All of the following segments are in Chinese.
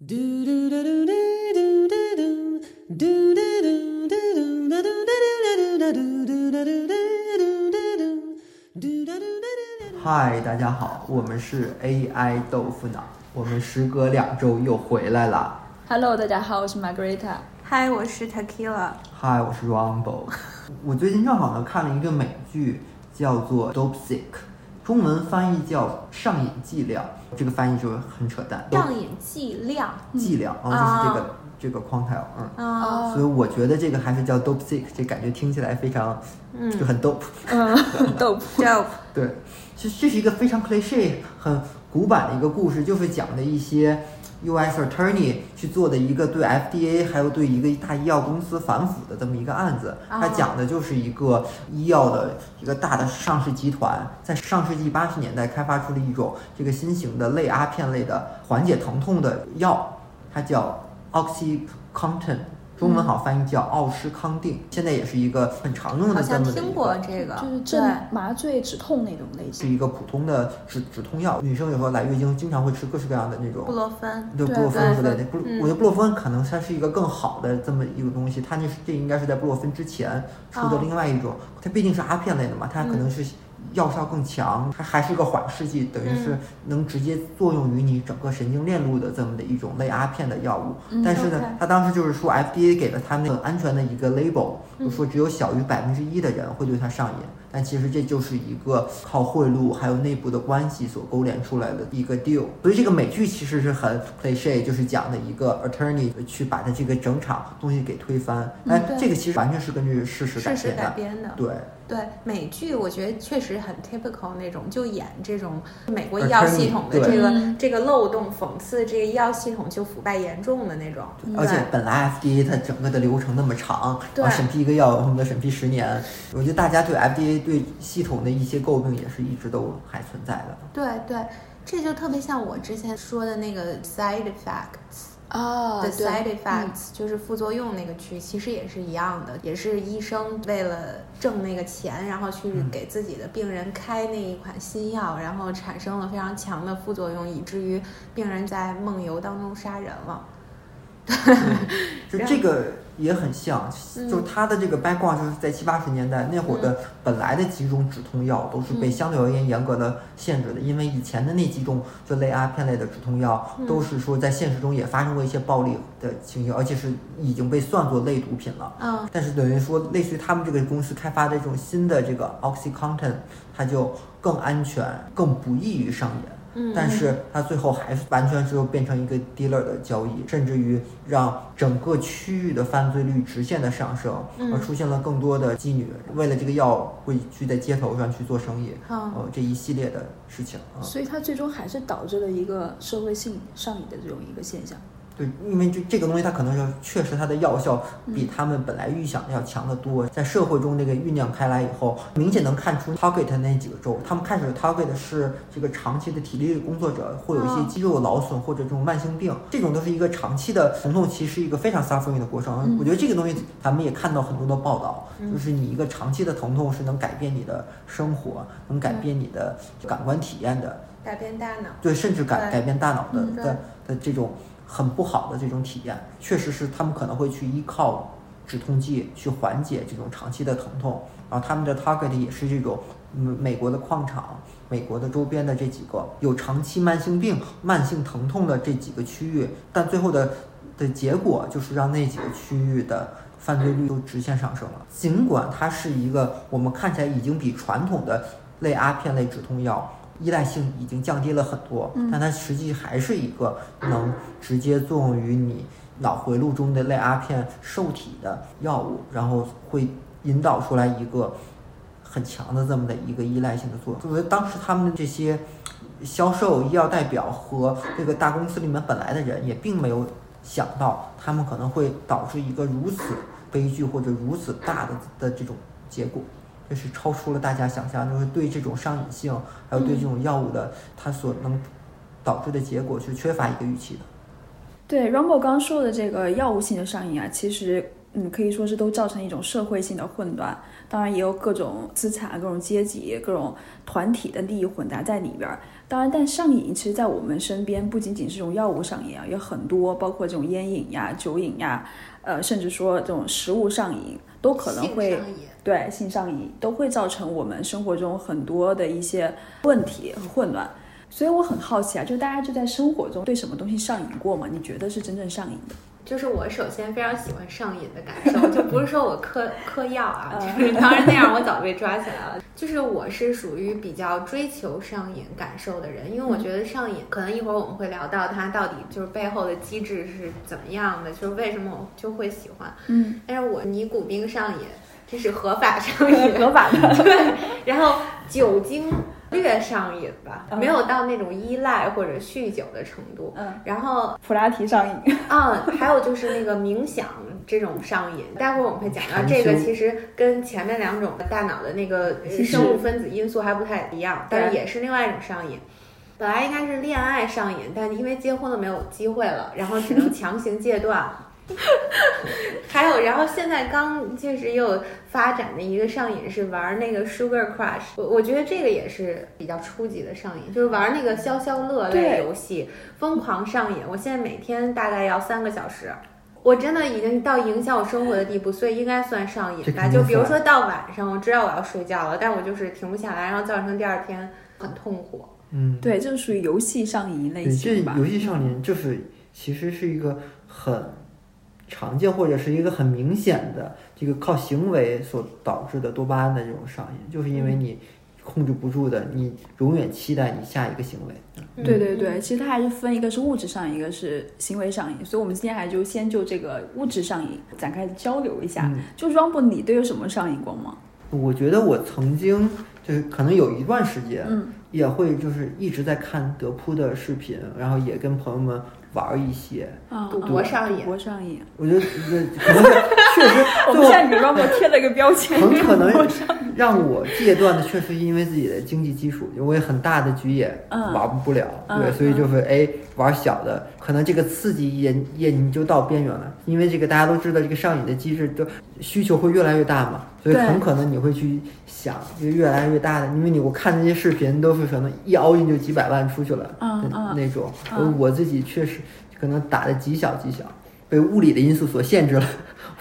嗨，大家好，我们是 AI 豆腐脑，我们时隔两周又回来了。Hello，大家好，我是 Margarita。嗨，我是 Tequila。嗨，我是 Rumble。我最近正好呢看了一个美剧，叫做《Dope Sick》，中文翻译叫《上瘾剂量》，这个翻译就很扯淡。上瘾剂量剂量，哦，就是这个、这个 cocktail，嗯。啊，所以我觉得这个还是叫 dope sick，这感觉听起来非常，嗯就很 dope。嗯，dope。dope，对，其实这是一个非常 cliche、很古板的一个故事，就是讲的一些 U.S. attorney 去做的一个对 FDA 还有对一个大医药公司反腐的这么一个案子。它哦讲的就是一个医药的一个大的上市集团，在上世纪八十年代开发出了一种这个新型的类阿片类的缓解疼痛的药，它叫 OxyContin。中文好翻译叫奥施康定，现在也是一个很常用的好像这么的一听过这个，就是对镇麻醉止痛那种类型是。一个普通的止止痛药。女生有时候来月经，经常会吃各式各样的那种布，洛芬，对布洛芬之类的。布，嗯我觉得布洛芬可能它是一个更好的这么一个东西，它那是这应该是在布洛芬之前出的哦另外一种，它毕竟是阿片类的嘛，它可能是。药效更强，它还是个缓释剂，等于是嗯能直接作用于你整个神经链路的这么的一种类阿片的药物。嗯但是呢它当时就是说 FDA 给了他那个安全的一个 label，就嗯说只有小于百分之一的人会对它上瘾。但其实这就是一个靠贿赂还有内部的关系所勾连出来的一个 deal。所以这个美剧其实是很 cliche，就是讲的一个 attorney 去把它这个整场东西给推翻。但这个其实完全是根据事实改事实。改编的。对，对美剧，我觉得确实很 typical 那种，就演这种美国医药系统的这个嗯这个漏洞，讽刺这个医药系统就腐败严重的那种。而且本来 FDA 它整个的流程那么长，对然后审批一个药恨不得审批十年。我觉得大家对 FDA 对系统的一些诟病也是一直都还存在的。对对，这就特别像我之前说的那个 side effects。啊，的对 side 嗯 effects、就是副作用那个区，其实也是一样的，也是医生为了挣那个钱，然后去嗯给自己的病人开那一款新药，然后产生了非常强的副作用，以至于病人在梦游当中杀人了。就这个也很像，嗯。就是它的这个 background 就是在七八十年代那会儿的本来的几种止痛药都是被嗯。相对而言严格的限制的，因为以前的那几种就类阿片类的止痛药嗯。都是说在现实中也发生过一些暴力的情形，而且是已经被算作类毒品了。嗯。但是等于说，类似于他们这个公司开发的这种新的这个 OxyContin，它就更安全，更不易于上瘾。嗯，但是它最后还是完全是又变成一个 dealer 的交易，甚至于让整个区域的犯罪率直线的上升，嗯而出现了更多的妓女为了这个药会去在街头上去做生意，嗯呃，这一系列的事情啊。所以它最终还是导致了一个社会性上瘾的这种一个现象。对，因为这这个东西它可能是确实它的药效比嗯他们本来预想的要强得多，在社会中这个酝酿开来以后，明显能看出 target 那几个州，他们开始 target 的是这个长期的体力工作者，会有一些嗯肌肉劳损或者这种慢性病，这种都是一个长期的疼痛期，是一个非常 suffering 的过程。嗯我觉得这个东西咱们也看到很多的报道，嗯就是你一个长期的疼痛是能改变你的生活，能改变你的感官体验的。改变大脑。对，甚至改改变大脑的嗯的的这种很不好的这种体验，确实是他们可能会去依靠止痛剂去缓解这种长期的疼痛，然后他们的 target 也是这种嗯美国的矿场、美国的周边的这几个有长期慢性病、慢性疼痛的这几个区域，但最后的的结果就是让那几个区域的。犯罪率都直线上升了，尽管它是一个我们看起来已经比传统的类阿片类止痛药依赖性已经降低了很多，嗯但它实际还是一个能直接作用于你脑回路中的类阿片受体的药物，然后会引导出来一个很强的这么的一个依赖性的作用。作为当时他们的这些销售医药代表和这个大公司里面本来的人也并没有想到，他们可能会导致一个如此悲剧或者如此大的的这种结果。这是超出了大家想象，就是对这种上瘾性，还有对这种药物的它所能导致的结果是缺乏一个预期的。对 Rumble 刚说的这个药物性的上瘾啊，其实嗯，可以说是都造成一种社会性的混乱。当然，也有各种资产、各种阶级、各种团体的利益混杂在里边儿。当然，但上瘾其实，在我们身边不仅仅是这种药物上瘾啊，有很多，包括这种烟瘾呀、酒瘾呀，呃，甚至说这种食物上瘾，都可能会性上瘾对性上瘾都会造成我们生活中很多的一些问题和混乱。所以我很好奇啊，就大家就在生活中对什么东西上瘾过吗？你觉得是真正上瘾的？就是我首先非常喜欢上瘾的感受，就不是说我嗑 嗑药啊，就是当然那样我早被抓起来了。就是我是属于比较追求上瘾感受的人，因为我觉得上瘾，可能一会儿我们会聊到它到底就是背后的机制是怎么样的，就是为什么我就会喜欢。嗯，但是我尼古丁上瘾，这是合法上瘾，合法的。对，然后酒精略上瘾吧，嗯没有到那种依赖或者酗酒的程度。嗯，然后普拉提上瘾。啊，还有就是那个冥想这种上瘾，待会儿我们会讲到这个，其实跟前面两种大脑的那个生物分子因素还不太一样，但是也是另外一种上瘾。本来应该是恋爱上瘾，但因为结婚了没有机会了，然后只能强行戒断。然后现在刚就是又发展的一个上瘾是玩那个 Sugar Crush，我我觉得这个也是比较初级的上瘾，就是玩那个消消乐类游戏，疯狂上瘾。我现在每天大概要三个小时。我真的已经到影响我生活的地步，所以应该算上瘾吧。就比如说到晚上，我知道我要睡觉了，但我就是停不下来，然后造成第二天很痛苦。嗯，对，就是属于游戏上瘾类型吧。游戏上瘾就是其实是一个很常见或者是一个很明显的这个靠行为所导致的多巴胺的这种上瘾，就是因为嗯你控制不住的，你永远期待你下一个行为。对对对，其实它还是分一个是物质上瘾，一个是行为上瘾。所以，我们今天还就先就这个物质上瘾展开交流一下。嗯就 Rumble，你都有什么上瘾过吗？我觉得我曾经就是可能有一段时间，嗯，也会就是一直在看德扑的视频，然后也跟朋友们玩一些。啊，赌博上瘾。赌博上瘾。我觉得这可能是 确实我最后们现在给 Rumble 贴了一个标签，很可能 让我戒断的，确实是因为自己的经济基础，因为很大的局也嗯。玩不了，嗯对，所以就是哎玩小的，可能这个刺激也也你就到边缘了，因为这个大家都知道这个上瘾的机制，就需求会越来越大嘛，所以对很可能你会去想就越来越大的，因为你我看那些视频都是可能一凹进就几百万出去了的嗯嗯那种，嗯我自己确实可能打的极小极小，被物理的因素所限制了。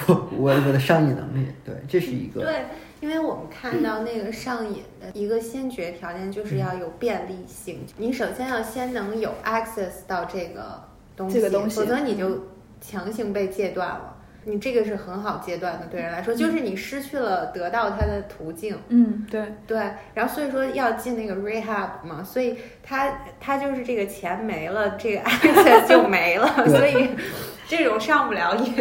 我我我的上瘾能力，对，这是一个对，因为我们看到那个上瘾的一个先决条件就是要有便利性，你首先要先能有 access 到这个东西，这个东西否则你就强行被戒断了。你这个是很好阶段的，对人来说，就是你失去了得到它的途径。嗯，对，对，然后所以说要进那个 rehab 嘛，所以他他就是这个钱没了，这个 access 就没了，所以这种上不了瘾。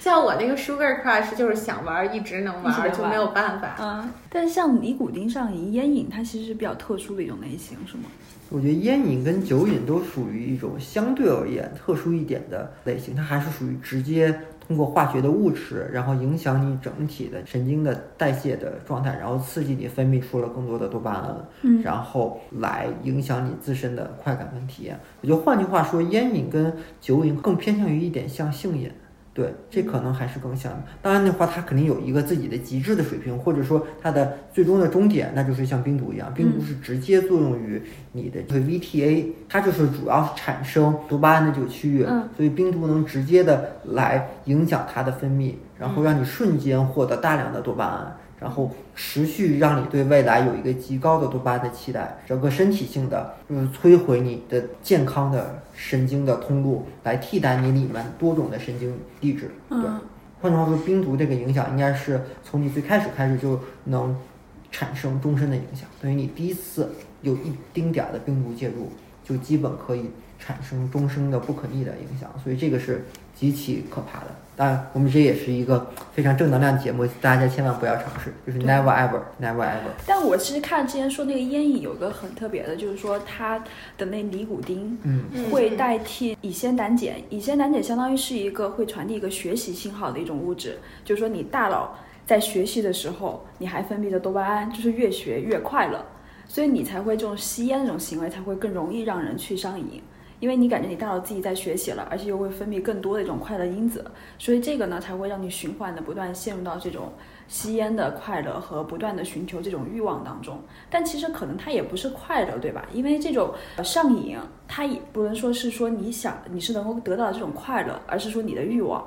像我那个 sugar crush 就是想玩一直能一直能玩，就没有办法。嗯，但是像尼古丁上瘾、烟瘾，它其实是比较特殊的一种类型，是吗？我觉得烟瘾跟酒瘾都属于一种相对而言特殊一点的类型，它还是属于直接通过化学的物质，然后影响你整体的神经的代谢的状态，然后刺激你分泌出了更多的多巴胺，嗯然后来影响你自身的快感跟体验。我觉得换句话说，烟瘾跟酒瘾更偏向于一点像性瘾。对，这可能还是更像的。当然的话，它肯定有一个自己的极致的水平，或者说它的最终的终点，那就是像冰毒一样，冰毒是直接作用于你的这个 VTA，它就是主要是产生多巴胺的这个区域，嗯所以冰毒能直接的来影响它的分泌，然后让你瞬间获得大量的多巴胺。然后持续让你对未来有一个极高的多巴胺的期待，整个身体性的就是摧毁你的健康的神经的通路，来替代你里面多种的神经递质。对，嗯换句话说，冰毒这个影响应该是从你最开始开始就能产生终身的影响，等于你第一次有一丁点儿的冰毒介入，就基本可以产生终生的不可逆的影响，所以这个是极其可怕的。当然，我们这也是一个非常正能量的节目，大家千万不要尝试，就是 never ever，never ever。但我其实看之前说那个烟瘾有个很特别的，就是说它的那尼古丁嗯，嗯会代替乙酰胆碱，乙酰胆碱相当于是一个会传递一个学习信号的一种物质，就是说你大脑在学习的时候，你还分泌着多巴胺，就是越学越快乐，所以你才会这种吸烟这种行为才会更容易让人去上瘾。因为你感觉你大脑自己在学习了，而且又会分泌更多的一种快乐因子，所以这个呢才会让你循环的不断陷入到这种吸烟的快乐和不断的寻求这种欲望当中。但其实可能它也不是快乐，对吧？因为这种上瘾，它也不能说是说你想你是能够得到这种快乐，而是说你的欲望。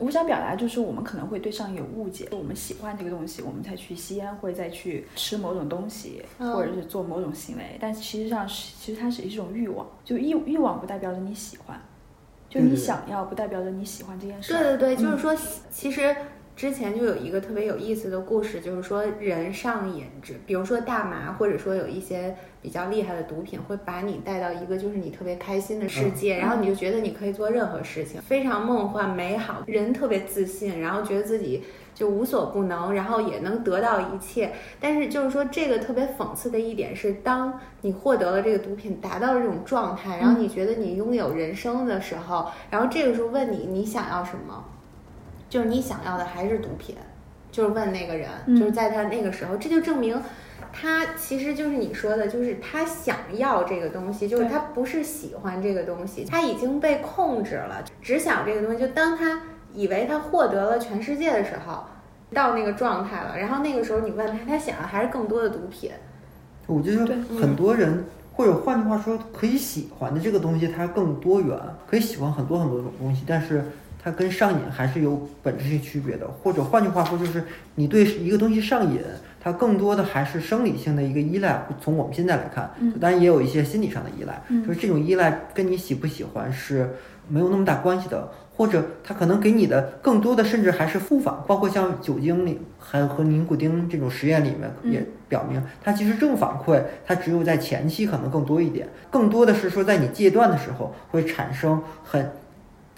我想表达就是，我们可能会对上瘾有误解，我们喜欢这个东西，我们才去吸烟，或者再去吃某种东西，或者是做某种行为。但其实上是，其实它是一种欲望，就欲欲望不代表着你喜欢，就你想要不代表着你喜欢这件事。对对对，就是说，其实。之前就有一个特别有意思的故事，就是说人上瘾，只比如说大麻，或者说有一些比较厉害的毒品，会把你带到一个就是你特别开心的世界，然后你就觉得你可以做任何事情，非常梦幻美好，人特别自信，然后觉得自己就无所不能，然后也能得到一切。但是就是说这个特别讽刺的一点是，当你获得了这个毒品，达到了这种状态，然后你觉得你拥有人生的时候，然后这个时候问你你想要什么？就是你想要的还是毒品，就是问那个人，就是在他那个时候，这就证明他其实就是你说的，就是他想要这个东西，就是他不是喜欢这个东西，他已经被控制了，只想这个东西。就当他以为他获得了全世界的时候，到那个状态了，然后那个时候你问他，他想要还是更多的毒品。我觉得很多人，或者换句话说，可以喜欢的这个东西，它更多元，可以喜欢很多很多种东西，但是。它跟上瘾还是有本质性区别的，或者换句话说，就是你对一个东西上瘾，它更多的还是生理性的一个依赖。从我们现在来看，当然也有一些心理上的依赖，就是这种依赖跟你喜不喜欢是没有那么大关系的，或者它可能给你的更多的甚至还是负反，包括像酒精里还和尼古丁这种实验里面也表明，它其实正反馈它只有在前期可能更多一点，更多的是说在你戒断的时候会产生很。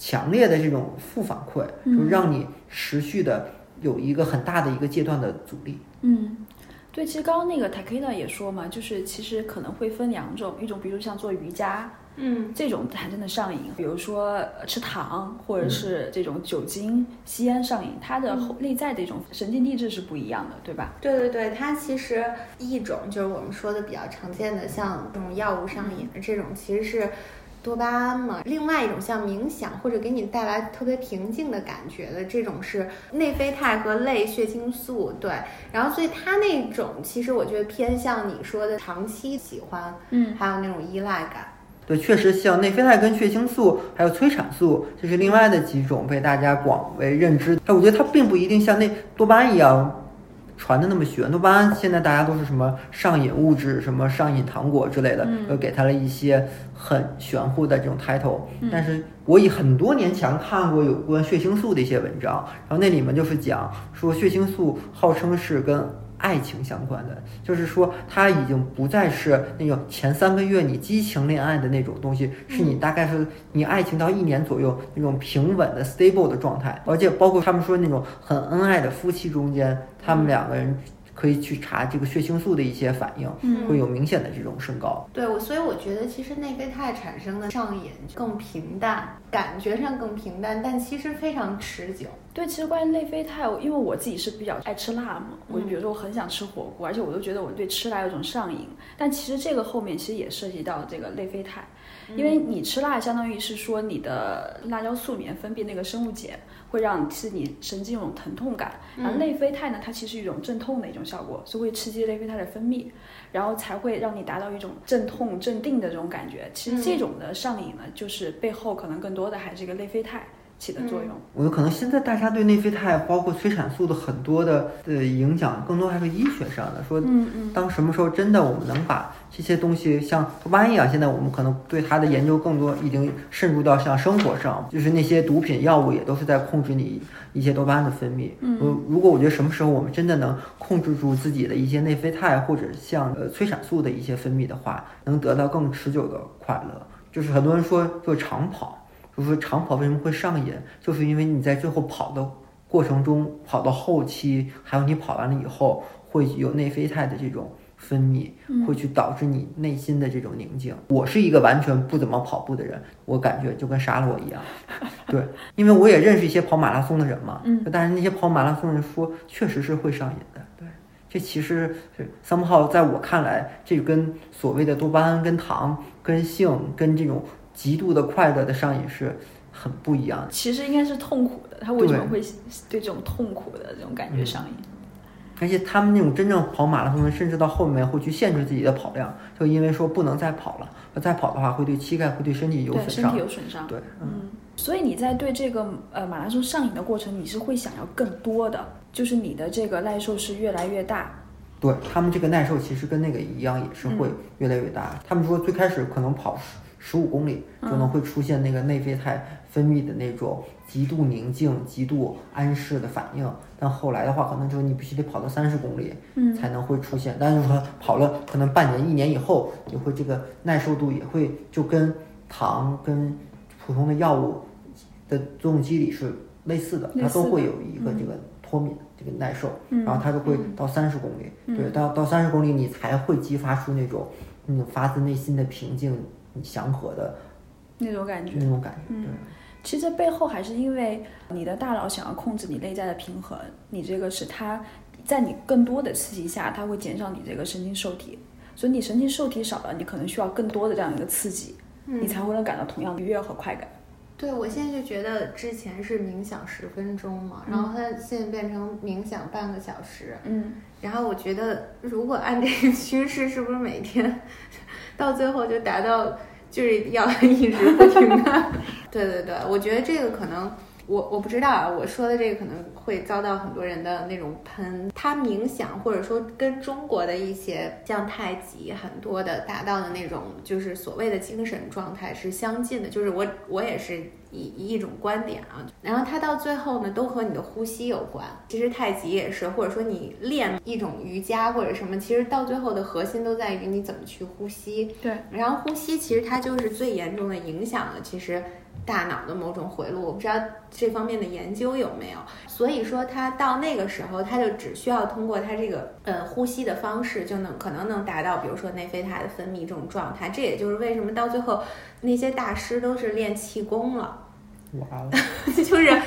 强烈的这种负反馈，就让你持续的有一个很大的一个阶段的阻力。嗯，对，其实刚刚那个 t a k i a 也说嘛，就是其实可能会分两种，一种比如像做瑜伽，嗯，这种才真的上瘾，比如说吃糖或者是这种酒精、吸烟上瘾，它的内在的一种神经递质是不一样的，对吧？对对对，它其实一种就是我们说的比较常见的，像这种药物上瘾的这种，其实是。多巴胺嘛，另外一种像冥想或者给你带来特别平静的感觉的这种是内啡肽和类血清素，对，然后所以它那种其实我觉得偏向你说的长期喜欢，嗯，还有那种依赖感，对，确实像内啡肽跟血清素还有催产素，就是另外的几种被大家广为认知，但，我觉得它并不一定像那多巴胺一样。传的那么玄，多巴胺现在大家都是什么上瘾物质，什么上瘾糖果之类的，又给它了一些很玄乎的这种 title。但是我以很多年前看过有关血清素的一些文章，然后那里面就是讲说血清素号称是跟。爱情相关的，就是说，它已经不再是那种前三个月你激情恋爱的那种东西，是你大概是你爱情到一年左右那种平稳的 stable 的状态，而且包括他们说那种很恩爱的夫妻中间，他们两个人。可以去查这个血清素的一些反应，会有明显的这种升高。对，我所以我觉得其实内啡肽产生的上瘾更平淡，感觉上更平淡，但其实非常持久。对，其实关于内啡肽，因为我自己是比较爱吃辣嘛，我就比如说我很想吃火锅，而且我都觉得我对吃辣有种上瘾。但其实这个后面其实也涉及到这个内啡肽，因为你吃辣相当于是说你的辣椒素里面分泌那个生物碱。会让刺激你神经一种疼痛感，然后内啡肽呢，它其实一种镇痛的一种效果，所以会刺激内啡肽的分泌，然后才会让你达到一种镇痛镇定的这种感觉。其实这种的上瘾呢，就是背后可能更多的还是一个内啡肽。起的作用，我觉得可能现在大家对内啡肽，包括催产素的很多的呃影响，更多还是医学上的。说，嗯嗯，当什么时候真的我们能把这些东西像多巴胺一样，现在我们可能对它的研究更多，已经渗入到像生活上，就是那些毒品药物也都是在控制你一些多巴胺的分泌。嗯，如果我觉得什么时候我们真的能控制住自己的一些内啡肽或者像呃催产素的一些分泌的话，能得到更持久的快乐。就是很多人说，做长跑。就是长跑为什么会上瘾？就是因为你在最后跑的过程中，跑到后期，还有你跑完了以后，会有内啡肽的这种分泌，会去导致你内心的这种宁静。我是一个完全不怎么跑步的人，我感觉就跟杀了我一样。对，因为我也认识一些跑马拉松的人嘛，嗯，但是那些跑马拉松人说，确实是会上瘾的。对，这其实是 somehow 在我看来，这跟所谓的多巴胺、跟糖、跟性、跟这种。极度的快乐的上瘾是很不一样的。其实应该是痛苦的，他为什么会对这种痛苦的这种感觉上瘾？而且他们那种真正跑马拉松的，甚至到后面会去限制自己的跑量，就因为说不能再跑了，再跑的话会对膝盖、会对身体有，损伤身体。有损伤。对，嗯，嗯，所以你在对这个呃马拉松上瘾的过程，你是会想要更多的，就是你的这个耐受是越来越大。对他们这个耐受其实跟那个一样，也是会越来越大。他们说最开始可能跑十十五公里就能会出现那个内啡肽分泌的那种极度宁静、极度安适的反应，但后来的话，可能就是你必须得跑到三十公里，嗯。才能会出现。但是说跑了可能半年、一年以后，你会这个耐受度也会就跟糖跟普通的药物的作用机理是类似的，它都会有一个这个脱敏、这个耐受，嗯然后它就会到三十公里，对，到到三十公里你才会激发出那种嗯发自内心的平静、祥和的那种感觉。那种感觉，嗯对。其实这背后还是因为你的大脑想要控制你内在的平衡，你这个是它在你更多的刺激下，它会减少你这个神经受体，所以你神经受体少了，你可能需要更多的这样一个刺激，你才会能感到同样的愉悦和快感。对，我现在就觉得之前是冥想十分钟嘛，然后它现在变成冥想半个小时，嗯，然后我觉得如果按这个趋势，是不是每天到最后就达到就是要一直不停的？对对对，我觉得这个可能。我我不知道啊，我说的这个可能会遭到很多人的那种喷。他冥想或者说跟中国的一些像太极很多的达到的那种就是所谓的精神状态是相近的，就是我我也是以以一种观点啊。然后它到最后呢，都和你的呼吸有关。其实太极也是，或者说你练一种瑜伽或者什么，其实到最后的核心都在于你怎么去呼吸。对，然后呼吸其实它就是最严重的影响了，其实大脑的某种回路，我不知道这方面的研究有没有。所以说，他到那个时候，他就只需要通过他这个呃呼吸的方式，就能可能能达到，比如说内啡肽的分泌这种状态。这也就是为什么到最后那些大师都是练气功了，哇哦，就是。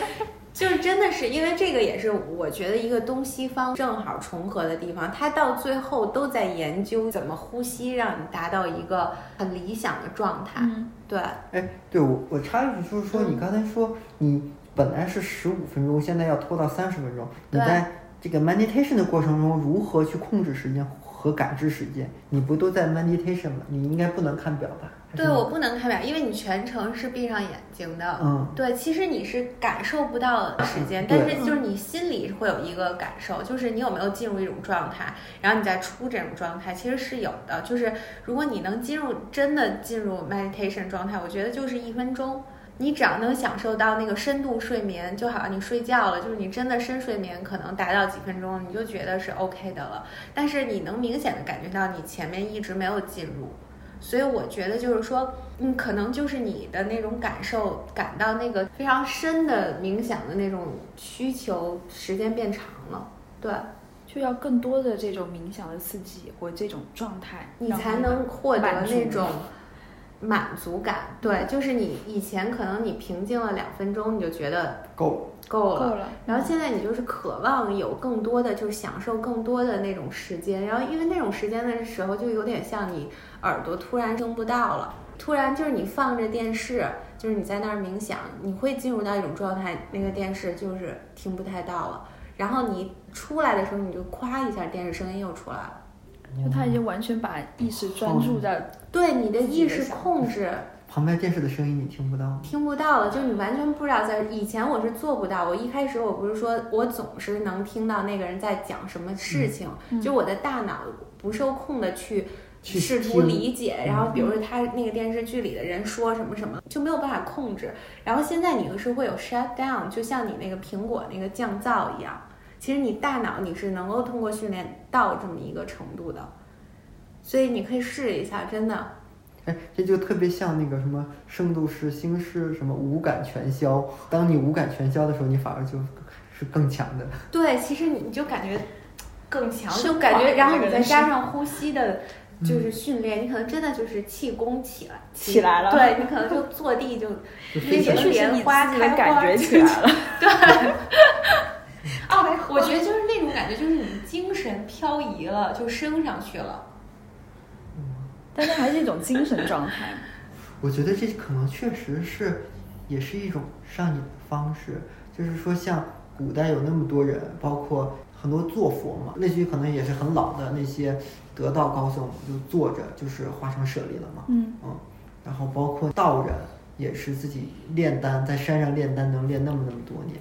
就是真的是因为这个，也是我觉得一个东西方正好重合的地方。他到最后都在研究怎么呼吸，让你达到一个很理想的状态。嗯，对，哎，对我我插一句，就是说你刚才说你本来是十五分钟，现在要拖到三十分钟，你在这个 meditation 的过程中如何去控制时间和感知时间？你不都在 meditation 吗？你应该不能看表吧？对我不能看表，因为你全程是闭上眼睛的。嗯，对，其实你是感受不到时间，对但是就是你心里会有一个感受，就是你有没有进入一种状态，然后你再出这种状态，其实是有的。就是如果你能进入真的进入 meditation 状态，我觉得就是一分钟。你只要能享受到那个深度睡眠，就好像你睡觉了，就是你真的深睡眠可能达到几分钟，你就觉得是 OK 的了。但是你能明显的感觉到你前面一直没有进入，所以我觉得就是说，嗯，可能就是你的那种感受，感到那个非常深的冥想的那种需求，时间变长了，对。就要更多的这种冥想的刺激或这种状态，你才能获得那种满足感。对，就是你以前可能你平静了两分钟，你就觉得够。够了，够了。然后现在你就是渴望有更多的，就是享受更多的那种时间，然后因为那种时间的时候，就有点像你耳朵突然听不到了，突然就是你放着电视，就是你在那儿冥想，你会进入到一种状态，那个电视就是听不太到了，然后你出来的时候，你就咵一下，电视声音又出来了，就他已经完全把意识专注在对你的意识控制。旁边电视的声音你听不到吗？听不到了，就你完全不知道在。以前我是做不到，我一开始我不是说我总是能听到那个人在讲什么事情，就我的大脑不受控的去去试图理解，然后比如说他那个电视剧里的人说什么什么，就没有办法控制。然后现在你是会有 shut down，就像你那个苹果那个降噪一样，其实你大脑你是能够通过训练到这么一个程度的，所以你可以试一下，真的。哎，这就特别像那个什么圣斗士星矢什么五感全消。当你五感全消的时候，你反而就是更强的。对，其实你就感觉更强，就感觉，然后你再加上呼吸的，就是训练，你可能真的就是气功起来起来了对你可能就坐地就那个确实你莲花开花感觉起来了。哦，我觉得就是那种感觉，就是你精神漂移了，就升上去了。但是还是一种精神状态。我觉得这可能确实是，也是一种上瘾的方式。就是说，像古代有那么多人，包括很多坐佛嘛，类似于可能也是很老的那些得道高僧，就坐着就是化成舍利了嘛。嗯嗯，然后包括道人也是自己炼丹，在山上炼丹能炼那么那么多年。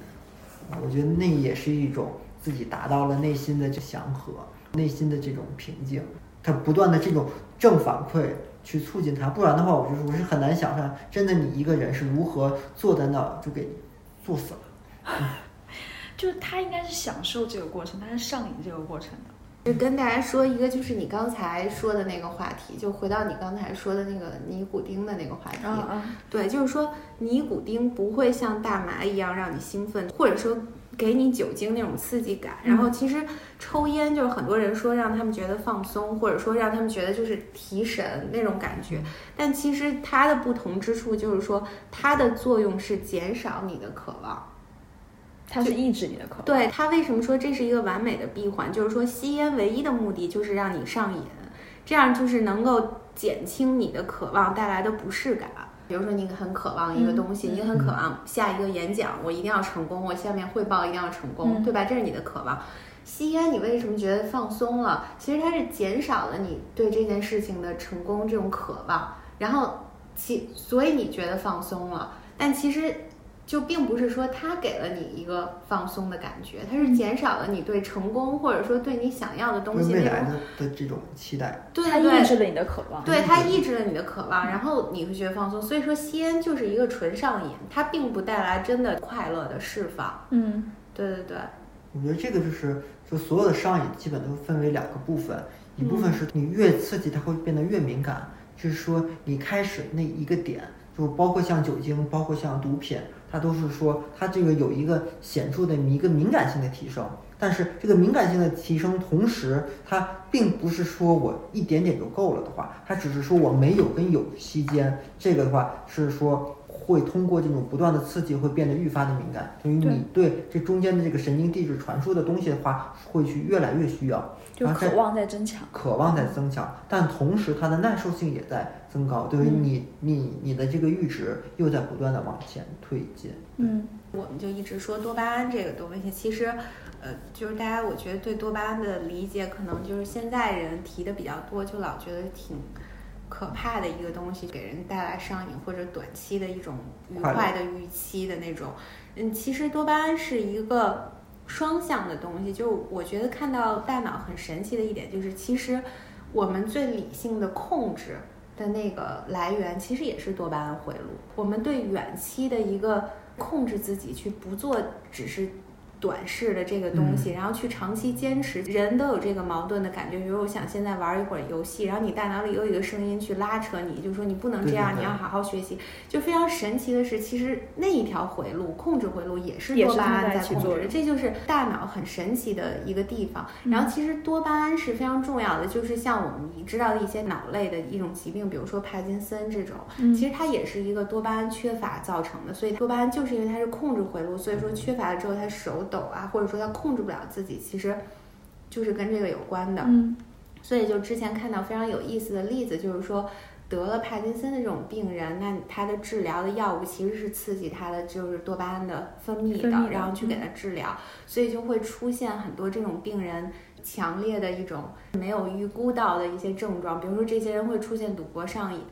我觉得那也是一种自己达到了内心的这祥和，内心的这种平静。他不断的这种正反馈去促进他，不然的话，我就是我是很难想象，真的你一个人是如何坐在那儿就给坐死了。就是他应该是享受这个过程，他是上瘾这个过程的。就跟大家说一个，就是你刚才说的那个话题，就回到你刚才说的那个尼古丁的那个话题。啊啊，对，就是说尼古丁不会像大麻一样让你兴奋，或者说给你酒精那种刺激感。然后其实抽烟就是很多人说让他们觉得放松，或者说让他们觉得就是提神那种感觉。但其实它的不同之处就是说，它的作用是减少你的渴望。它是抑制你的渴望。对它为什么说这是一个完美的闭环？就是说吸烟唯一的目的就是让你上瘾，这样就是能够减轻你的渴望带来的不适感。比如说你很渴望一个东西，嗯你很渴望下一个演讲，我一定要成功，我下面汇报一定要成功，嗯对吧？这是你的渴望。吸烟，你为什么觉得放松了？其实它是减少了你对这件事情的成功这种渴望，然后其所以你觉得放松了，但其实就并不是说它给了你一个放松的感觉，它是减少了你对成功或者说对你想要的东西，未来的的这种期待，它对。它抑制了你的渴望。对，它抑制了你的渴望，然后你会觉得放松。所以说，吸烟就是一个纯上瘾，它并不带来真的快乐的释放。嗯。对对对，我觉得这个就是，就所有的上瘾基本都分为两个部分，一部分是你越刺激它会变得越敏感，就是说你开始那一个点，就包括像酒精，包括像毒品，它都是说它这个有一个显著的一个敏感性的提升。但是这个敏感性的提升，同时它并不是说我一点点就够了的话，它只是说我没有跟有期间，这个的话是说会通过这种不断的刺激会变得愈发的敏感，等于你对。这中间的这个神经递质传输的东西的话，会去越来越需要，就渴望在增强。渴望在增强，但同时它的耐受性也在增高，对于嗯你你你的这个阈值又在不断的往前推进。嗯。我们就一直说多巴胺这个东西，其实，呃，就是大家我觉得对多巴胺的理解，可能就是现在人提的比较多，就老觉得挺可怕的一个东西，给人带来上瘾或者短期的一种愉快的预期的那种。嗯，其实多巴胺是一个双向的东西，就我觉得看到大脑很神奇的一点，就是其实我们最理性的控制的那个来源，其实也是多巴胺回路。我们对远期的一个控制自己去不做只是短视的这个东西，然后去长期坚持。人都有这个矛盾的感觉，比如我想现在玩一会儿游戏，然后你大脑里又有一个声音去拉扯你，就说你不能这样，对对对你要好好学习。就非常神奇的是，其实那一条回路控制回路也是多巴胺在在控制这就是大脑很神奇的一个地方。嗯然后其实多巴胺是非常重要的，就是像我们知道的一些脑类的一种疾病，比如说帕金森这种，嗯其实它也是一个多巴胺缺乏造成的。所以多巴胺就是因为它是控制回路，所以说缺乏了之后，它手抖啊，或者说他控制不了自己，其实就是跟这个有关的。嗯所以就之前看到非常有意思的例子，就是说得了帕金森的这种病人，那他的治疗的药物其实是刺激他的就是多巴胺的分泌的，分泌的然后去给他治疗，所以就会出现很多这种病人强烈的一种没有预估到的一些症状，比如说这些人会出现赌博上瘾，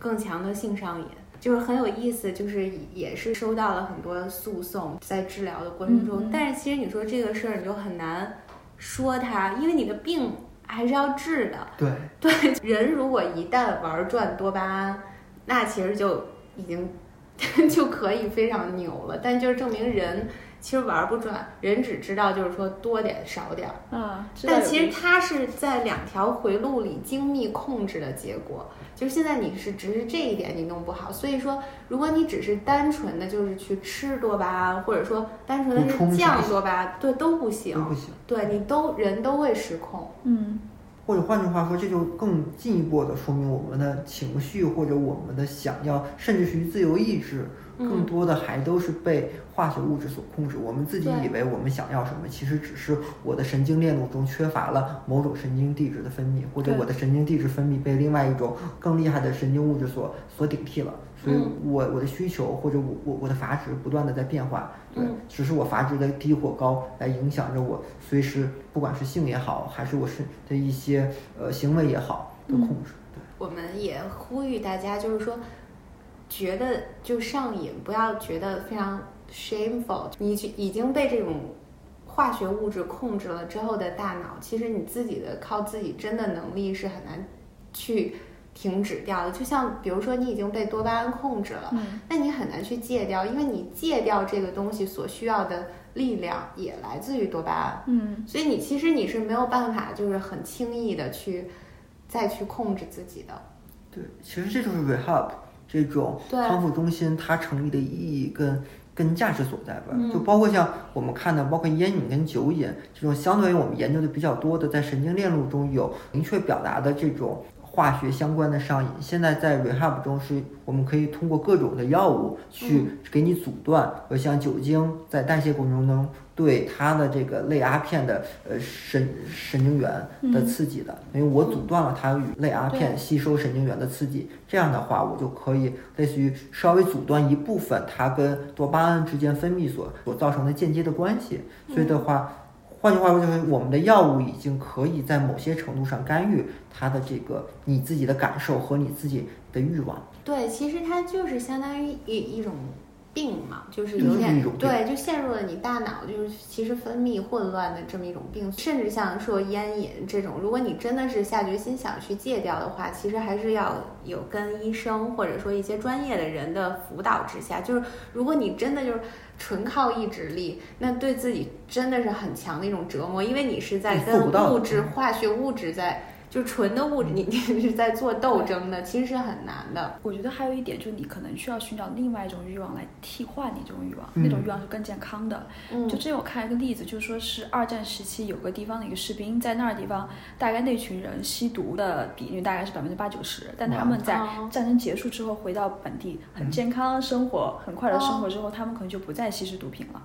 更强的性上瘾。就是很有意思，就是也是收到了很多诉讼，在治疗的过程中，嗯嗯但是其实你说这个事儿，你就很难说它，因为你的病还是要治的。对，对，人如果一旦玩转多巴胺，那其实就已经 就可以非常牛了。但就是证明人其实玩不转，人只知道就是说多点少点儿。啊，但其实它是在两条回路里精密控制的结果。就是现在你是只是这一点你弄不好，所以说如果你只是单纯的就是去吃多巴胺，或者说单纯的降多巴胺，对都不行都，不行。对你都人都会失控。嗯或者换句话说，这就更进一步的说明我们的情绪或者我们的想要，甚至是于自由意志更多的还都是被化学物质所控制。我们自己以为我们想要什么，其实只是我的神经链路中缺乏了某种神经递质的分泌，或者我的神经递质分泌被另外一种更厉害的神经物质所所顶替了。所以嗯我我的需求或者我我我的阀值不断的在变化，对嗯，只是我阀值的低或高来影响着我随时不管是性也好，还是我是的一些呃行为也好的控制。对。我们也呼吁大家，就是说，觉得就上瘾，不要觉得非常 shameful。你已已经被这种化学物质控制了之后的大脑，其实你自己的靠自己真的能力是很难去停止掉的。就像比如说，你已经被多巴胺控制了，嗯，那你很难去戒掉，因为你戒掉这个东西所需要的力量也来自于多巴胺。嗯，所以你其实你是没有办法，就是很轻易的去再去控制自己的。对，其实这就是 rehab 这种康复中心它成立的意义跟跟价值所在吧。嗯就包括像我们看的，包括烟瘾跟酒瘾这种相对于我们研究的比较多的，在神经链路中有明确表达的这种。化学相关的上瘾，现在在 rehab 中是我们可以通过各种的药物去给你阻断，呃，像酒精在代谢过程中对它的这个类阿片的呃神神经元的刺激的，因为我阻断了它与类阿片吸收神经元的刺激，这样的话我就可以类似于稍微阻断一部分它跟多巴胺之间分泌所所造成的间接的关系，所以的话。换句话说，就是我们的药物已经可以在某些程度上干预它的这个你自己的感受和你自己的欲望。对，其实它就是相当于一一种病嘛，就是有点对，就陷入了你大脑就是其实分泌混乱的这么一种病，甚至像说烟瘾这种，如果你真的是下决心想去戒掉的话，其实还是要有跟医生或者说一些专业的人的辅导之下，就是如果你真的就是。纯靠意志力，那对自己真的是很强的一种折磨，因为你是在跟物质、化学物质在，就纯的物质，你 你是在做斗争的，其实是很难的。我觉得还有一点就是你可能需要寻找另外一种欲望来替换你这种欲望，嗯那种欲望是更健康的。嗯就之前我看一个例子，就是说是二战时期有个地方的一个士兵，在那儿地方，大概那群人吸毒的比率大概是百分之八九十，但他们在哦战争结束之后回到本地，很健康生活，很快乐生活之后，他们可能就不再吸食毒品了。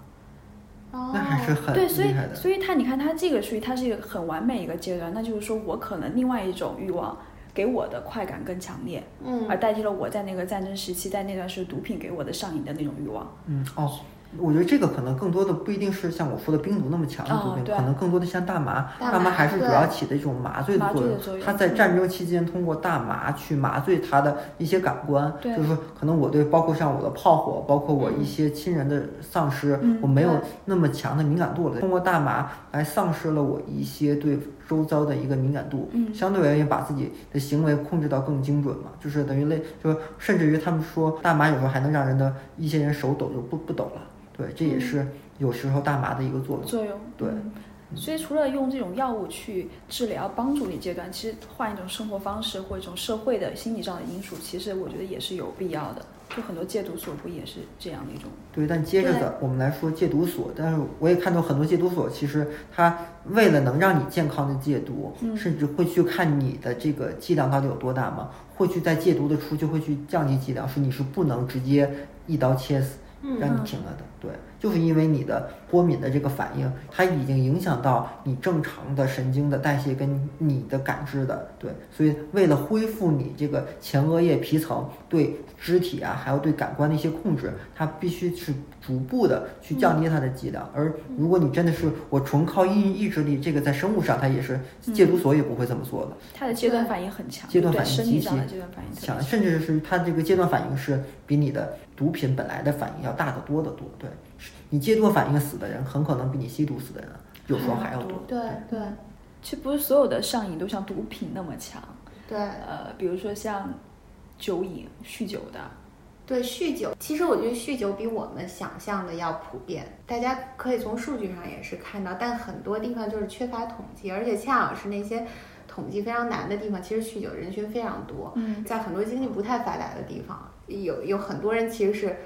哦，那还是很对，所以厉害的。所以他你看他这个属于他是一个很完美一个阶段，那就是说我可能另外一种欲望给我的快感更强烈，嗯而代替了我在那个战争时期在那段时毒品给我的上瘾的那种欲望。嗯哦，我觉得这个可能更多的不一定是像我说的冰毒那么强的毒品，哦可能更多的像大麻，大麻麻还是主要起的一种麻醉的作用醉的作用。它在战争期间通过大麻去麻醉他的一些感官，就是说可能我对包括像我的炮火，包括我一些亲人的丧失，嗯我没有那么强的敏感度了。通过大麻来丧失了我一些对周遭的一个敏感度，嗯相对而言把自己的行为控制到更精准嘛，就是等于类，就是甚至于他们说大麻有时候还能让人的一些人手抖就不不抖了，对，这也是有时候大麻的一个作用。作用。对嗯所以除了用这种药物去治疗帮助你戒断，其实换一种生活方式或一种社会的心理上的因素，其实我觉得也是有必要的。就很多戒毒所不也是这样的一种？对，但接着的我们来说戒毒所，但是我也看到很多戒毒所，其实它为了能让你健康的戒毒，嗯甚至会去看你的这个剂量到底有多大嘛，会去在戒毒的初期会去降低剂量，说你是不能直接一刀切死，嗯让你停了的。对，就是因为你的过敏的这个反应，它已经影响到你正常的神经的代谢跟你的感知的。对，所以为了恢复你这个前额叶皮层对肢体啊，还有对感官的一些控制，它必须是逐步的去降低它的剂量。而如果你真的是我纯靠意意志力，这个在生物上它也是戒毒所也不会这么做的。它的阶段反应很强，阶段反应极其生理上的阶段反应强，甚至是它这个阶段反应是比你的毒品本来的反应要大得多得多。对，你戒毒反应死的人，很可能比你吸毒死的人有时候还要多。对对其实不是所有的上瘾都像毒品那么强，对呃，比如说像酒瘾、酗酒的，对，酗酒，其实我觉得酗酒比我们想象的要普遍，大家可以从数据上也是看到，但很多地方就是缺乏统计，而且恰好是那些统计非常难的地方，其实酗酒人群非常多。嗯，在很多经济不太发达的地方，有有很多人其实是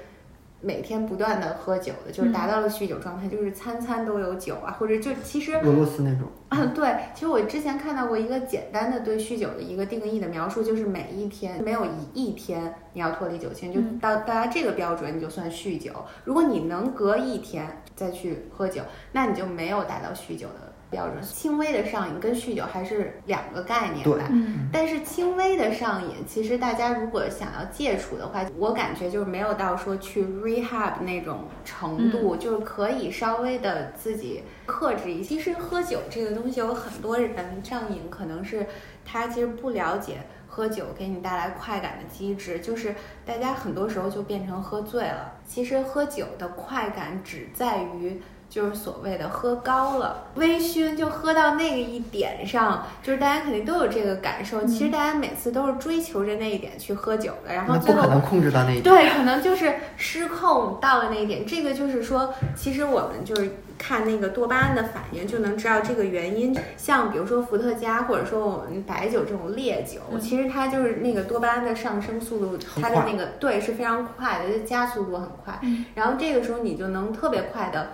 每天不断的喝酒的，就是达到了酗酒状态，就是餐餐都有酒啊，或者就其实俄罗斯那种，啊，对，其实我之前看到过一个简单的对酗酒的一个定义的描述，就是每一天没有一一天你要脱离酒精，就到到大家这个标准你就算酗酒。如果你能隔一天再去喝酒，那你就没有达到酗酒的标准。轻微的上瘾跟酗酒还是两个概念对吧。嗯但是轻微的上瘾，其实大家如果想要戒除的话，我感觉就是没有到说去 rehab 那种程度，就是可以稍微的自己克制一些。其实喝酒这个东西，有很多人上瘾，可能是他其实不了解喝酒给你带来快感的机制，就是大家很多时候就变成喝醉了。其实喝酒的快感只在于。就是所谓的喝高了，微醺就喝到那个一点上，就是大家肯定都有这个感受。其实大家每次都是追求着那一点去喝酒的，然后最后不可能控制到那一点。对，可能就是失控到了那一点。这个就是说，其实我们就是看那个多巴胺的反应就能知道这个原因。像比如说伏特加，或者说我们白酒这种烈酒，嗯其实它就是那个多巴胺的上升速度，它的那个对是非常快的，就加速度很快。嗯然后这个时候你就能特别快的。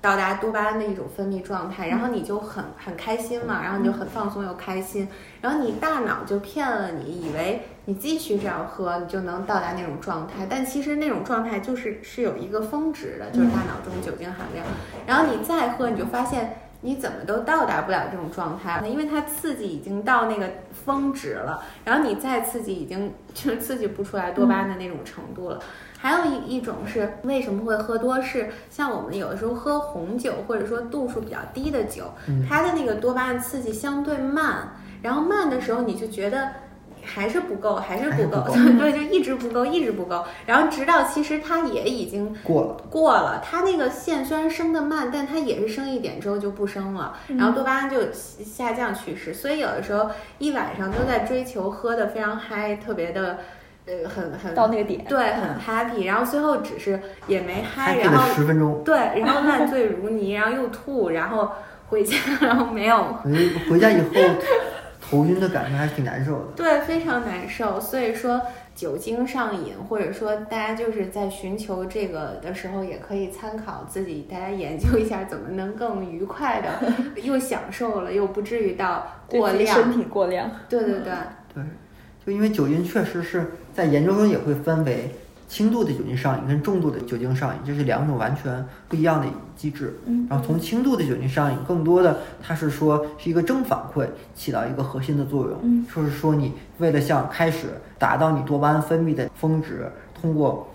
到达多巴胺的一种分泌状态，然后你就很很开心嘛，然后你就很放松又开心，然后你大脑就骗了你，以为你继续这样喝，你就能到达那种状态，但其实那种状态就是是有一个峰值的，就是大脑中酒精含量，然后你再喝，你就发现你怎么都到达不了这种状态，因为它刺激已经到那个峰值了，然后你再刺激已经就是刺激不出来多巴胺的那种程度了。还有一一种是为什么会喝多，是像我们有的时候喝红酒，或者说度数比较低的酒，嗯。它的那个多巴胺刺激相对慢，然后慢的时候你就觉得还是不够，还是不够，对，就一直不够，一直不够，然后直到其实它也已经过了，过了，它那个线虽然升的慢，但它也是升一点之后就不升了，然后多巴胺就下降趋势，所以有的时候一晚上都在追求喝的非常嗨，特别的。呃，很很到那个点，对，很 happy，然后最后只是也没嗨，然后十分钟，对，然后烂醉如泥，然后又吐，然后回家，然后没有，回回家以后头晕的感觉还是挺难受的。对，非常难受。所以说，酒精上瘾，或者说大家就是在寻求这个的时候，也可以参考自己，大家研究一下怎么能更愉快的，又享受了，又不至于到过量。身体过量。对对对，对，就因为酒精确实是在研究中也会分为轻度的酒精上瘾跟重度的酒精上瘾，这是两种完全不一样的机制。嗯然后从轻度的酒精上瘾，更多的它是说是一个正反馈起到一个核心的作用，嗯就是说你为了像开始达到你多巴胺分泌的峰值，通过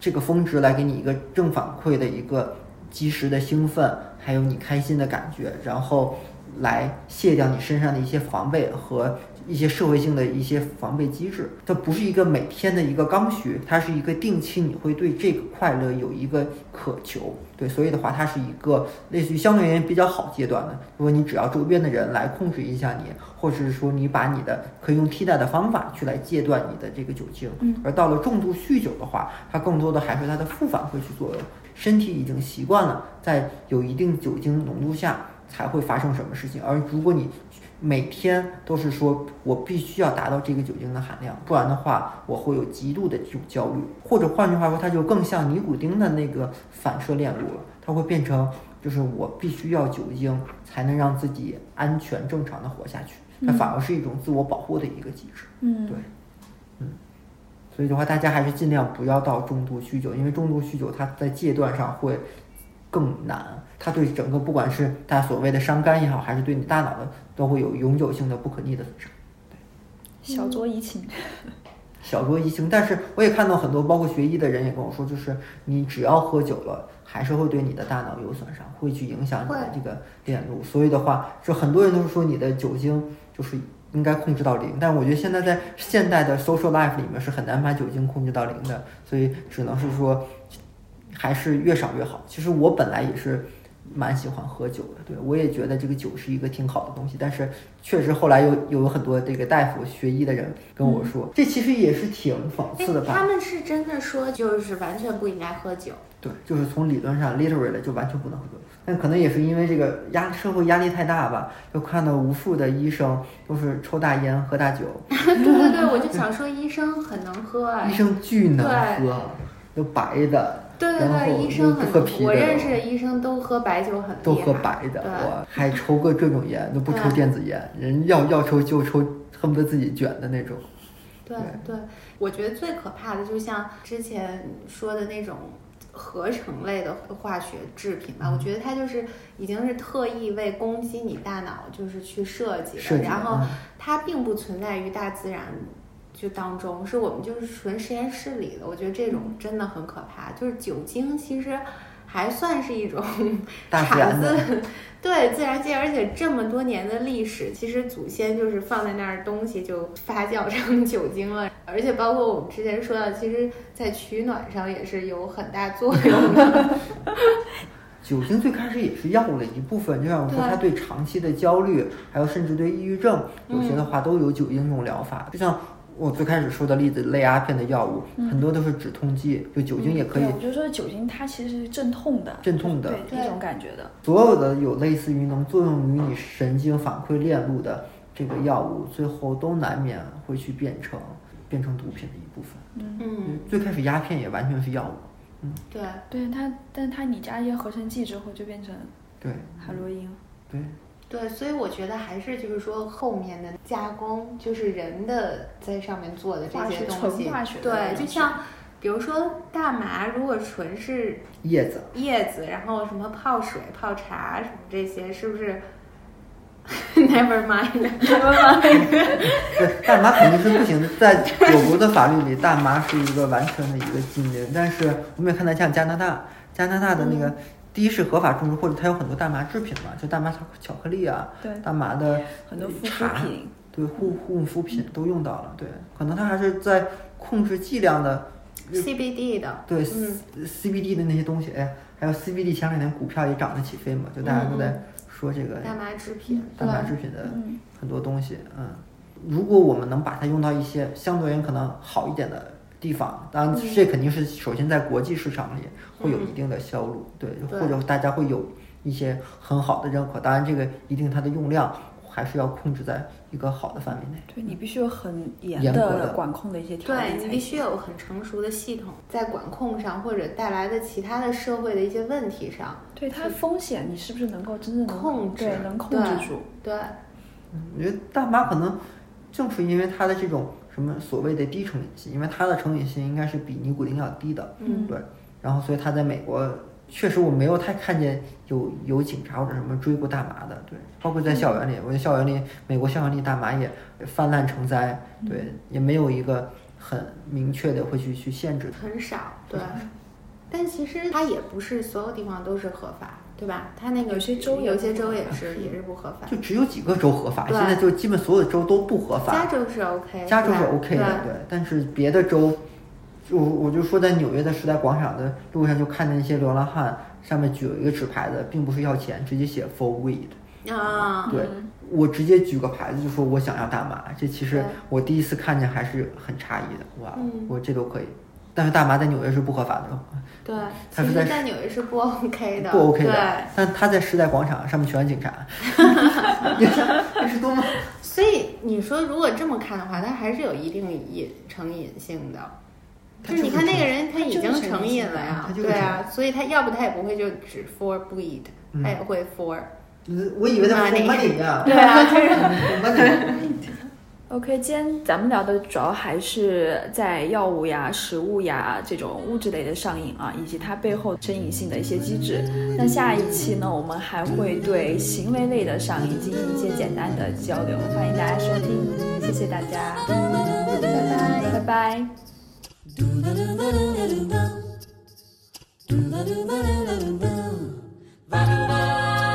这个峰值来给你一个正反馈的一个及时的兴奋，还有你开心的感觉，然后来卸掉你身上的一些防备和一些社会性的一些防备机制。它不是一个每天的一个刚需，它是一个定期你会对这个快乐有一个渴求。对，所以的话，它是一个类似于相对而言比较好阶段的。如果你只要周边的人来控制一下你，或者是说你把你的可以用替代的方法去来戒断你的这个酒精，嗯而到了重度酗酒的话，它更多的还是它的负反馈去作用。身体已经习惯了在有一定酒精浓度下才会发生什么事情，而如果你每天都是说我必须要达到这个酒精的含量，不然的话我会有极度的这种焦虑，或者换句话说，它就更像尼古丁的那个反射链路了，它会变成就是我必须要酒精才能让自己安全正常的活下去，它嗯反而是一种自我保护的一个机制。嗯对嗯所以的话，大家还是尽量不要到重度酗酒，因为重度酗酒它在戒断上会更难，它对整个不管是它所谓的伤肝也好，还是对你大脑的，都会有永久性的不可逆的损伤。小酌怡情。小酌怡情，但是我也看到很多包括学医的人也跟我说，就是你只要喝酒了，还是会对你的大脑有损伤，会去影响你的这个链路。所以的话，就很多人都是说你的酒精就是应该控制到零，但是我觉得现在在现代的 social life 里面是很难把酒精控制到零的，所以只能是说还是越少越好。其实我本来也是。蛮喜欢喝酒的，对我也觉得这个酒是一个挺好的东西，但是确实后来有有很多这个大夫学医的人跟我说，这其实也是挺讽刺的哎，吧？他们是真的说就是完全不应该喝酒。对，就是从理论上 literally 就完全不能喝，但可能也是因为这个压社会压力太大吧，就看到无数的医生都是抽大烟喝大酒，对对对，我就想说医生很能喝啊医。生巨能喝，有白的，对对对，医生很多，我认识的医生都喝白酒很多，都喝白的，我还抽过各种烟，都不抽电子烟，人要要抽就抽，恨不得自己卷的那种。对对，我觉得最可怕的，就像之前说的那种合成类的化学制品吧，我觉得它就是已经是特意为攻击你大脑，就是去设计的，然后嗯它并不存在于大自然。就当中是我们就是纯实验室里的，我觉得这种真的很可怕。就是酒精其实还算是一种 产自对自然界，而且这么多年的历史，其实祖先就是放在那儿东西就发酵成 酒精了，而且包括我们之前说到，其实在取暖上也是有很大作用的。酒精最开始也是药物的一部分，就像我说，它对长期的焦虑，还有甚至对抑郁症，有些的话都有酒精这种疗法。就像我最开始说的例子，类阿片的药物，很多都是止痛剂，就酒精也可以对，我就说酒精它其实是镇痛的，镇痛的。对对一种感觉的。所有的有类似于能作用于你神经反馈链路的这个药物，最后都难免会去变成变成毒品的一部分。嗯，最开始鸦片也完全是药物，嗯对，对它，但它你加一些合成剂之后就变成对海洛因。对。对，所以我觉得还是就是说后面的加工，就是人的在上面做的这些东西纯化学，对，就像比如说大麻，如果纯是叶子，叶子，然后什么泡水、泡茶什么这些，是不是？Never mind，Never mind。对，大麻肯定是不行的。在我国的法律里，大麻是一个完全的一个禁令。但是我们也看到，像加拿大，加拿大的那个，第一是合法种植，或者它有很多大麻制品嘛，就大麻巧巧克力啊，对大麻的很多护肤茶，品，对护护肤品都用到了。对，可能它还是在控制剂量的，CBD 的，对、嗯 CBD 的那些东西。哎，还有 CBD 前两年股票也涨得起飞嘛，就大家都在说这个大麻制品，大麻制品的嗯很多东西，嗯，如果我们能把它用到一些相对而言可能好一点的地方，当然这肯定是首先在国际市场里会有一定的销路，对，对或者大家会有一些很好的认可，当然这个一定它的用量还是要控制在一个好的范围内。对你必须有很严的的管控的一些条件对你必。须有很成熟的系统，在管控上或者带来的其他的社会的一些问题上对它的风险，你是不是能够真正能控制对，能控制对住？对，我觉得大妈可能正是因为它的这种什么所谓的低成瘾性，因为它的成瘾性应该是比尼古丁要低的，嗯对，然后所以他在美国确实我没有太看见有有警察或者什么追过大麻的，对，包括在校园里，我觉得校园里，美国校园里大麻也泛滥成灾，对，也没有一个很明确的会去去限制。很少，对。但其实它也不是所有地方都是合法，对吧？它那个有些州有些州也是也是不合法就。只有几个州合法，现在就基本所有的州都不合法。加州是 OK，加州是 OK 的，对，但是别的州，我我就说在纽约的时代广场的路上就看见一些流浪汉，上面举了一个纸牌子，并不是要钱，直接写 for weed。啊，对我直接举个牌子就说我想要大麻，这其实我第一次看见还是很诧异的，哇，嗯我这都可以。但是大麻在纽约是不合法的，对，它是在纽约是不 OK 的，不 OK 的对，。但他在时代广场上面全是警察，这是多么 所以你说如果这么看的话，他还是有一定隐成瘾性的。就是你看那个人，他已经成瘾了呀对啊，所以他要不他也不会就只 for bleed，嗯他也会 for，我以为他 for money 呢，对啊，就是 for money。OK，今天咱们聊的主要还是在药物呀、食物呀这种物质类的上瘾啊，以及它背后成瘾性的一些机制。那下一期呢，我们还会对行为类的上瘾进行一些简单的交流，欢迎大家收听，谢谢大家，拜拜，拜拜。